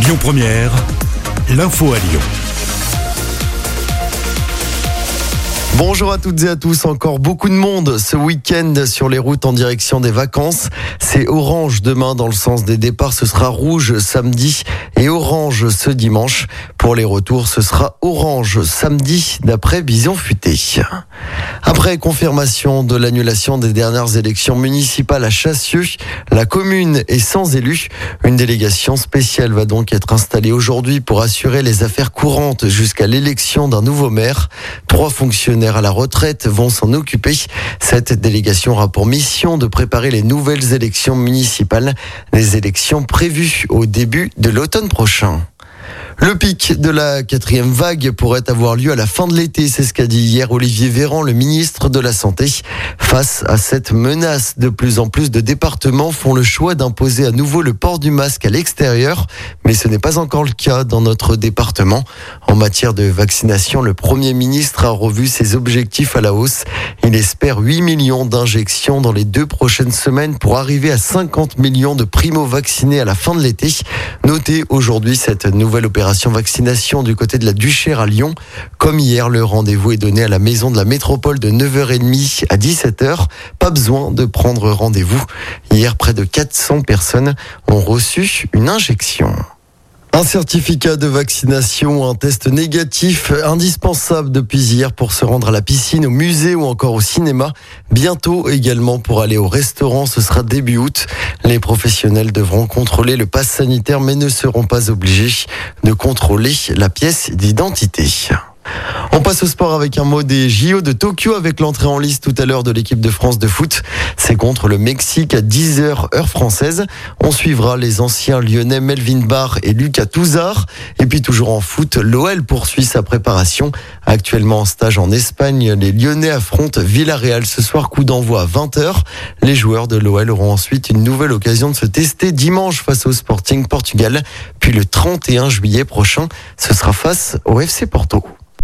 Lyon Première, l'info à Lyon. Bonjour à toutes et à tous. Encore beaucoup de monde ce week-end sur les routes en direction des vacances. C'est orange demain dans le sens des départs. Ce sera rouge samedi et orange ce dimanche. Pour les retours, ce sera orange samedi d'après Vision Futé. Après confirmation de l'annulation des dernières élections municipales à Chassieux, la commune est sans élus. Une délégation spéciale va donc être installée aujourd'hui pour assurer les affaires courantes jusqu'à l'élection d'un nouveau maire. Trois fonctionnaires à la retraite vont s'en occuper. Cette délégation aura pour mission de préparer les nouvelles élections municipales, les élections prévues au début de l'automne prochain. Le pic de la quatrième vague pourrait avoir lieu à la fin de l'été, c'est ce qu'a dit hier Olivier Véran, le ministre de la Santé. Face à cette menace, de plus en plus de départements font le choix d'imposer à nouveau le port du masque à l'extérieur, mais ce n'est pas encore le cas dans notre département. En matière de vaccination, le Premier ministre a revu ses objectifs à la hausse. Il espère 8 millions d'injections dans les deux prochaines semaines pour arriver à 50 millions de primo-vaccinés à la fin de l'été. Notez aujourd'hui cette nouvelle opération vaccination du côté de la Duchère à Lyon. Comme hier, le rendez-vous est donné à la maison de la métropole de 9h30 à 17h. Pas besoin de prendre rendez-vous. Hier, près de 400 personnes ont reçu une injection. Un certificat de vaccination, un test négatif indispensable depuis hier pour se rendre à la piscine, au musée ou encore au cinéma. Bientôt également pour aller au restaurant, ce sera début août. Les professionnels devront contrôler le pass sanitaire mais ne seront pas obligés de contrôler la pièce d'identité. On passe au sport avec un mot des JO de Tokyo avec l'entrée en liste tout à l'heure de l'équipe de France de foot. C'est contre le Mexique à 10h heure française. On suivra les anciens lyonnais Melvin Barr et Lucas Touzard. Et puis toujours en foot, l'OL poursuit sa préparation. Actuellement en stage en Espagne, les lyonnais affrontent Villarreal ce soir coup d'envoi à 20h. Les joueurs de l'OL auront ensuite une nouvelle occasion de se tester dimanche face au Sporting Portugal. Puis le 31 juillet prochain, ce sera face au FC Porto.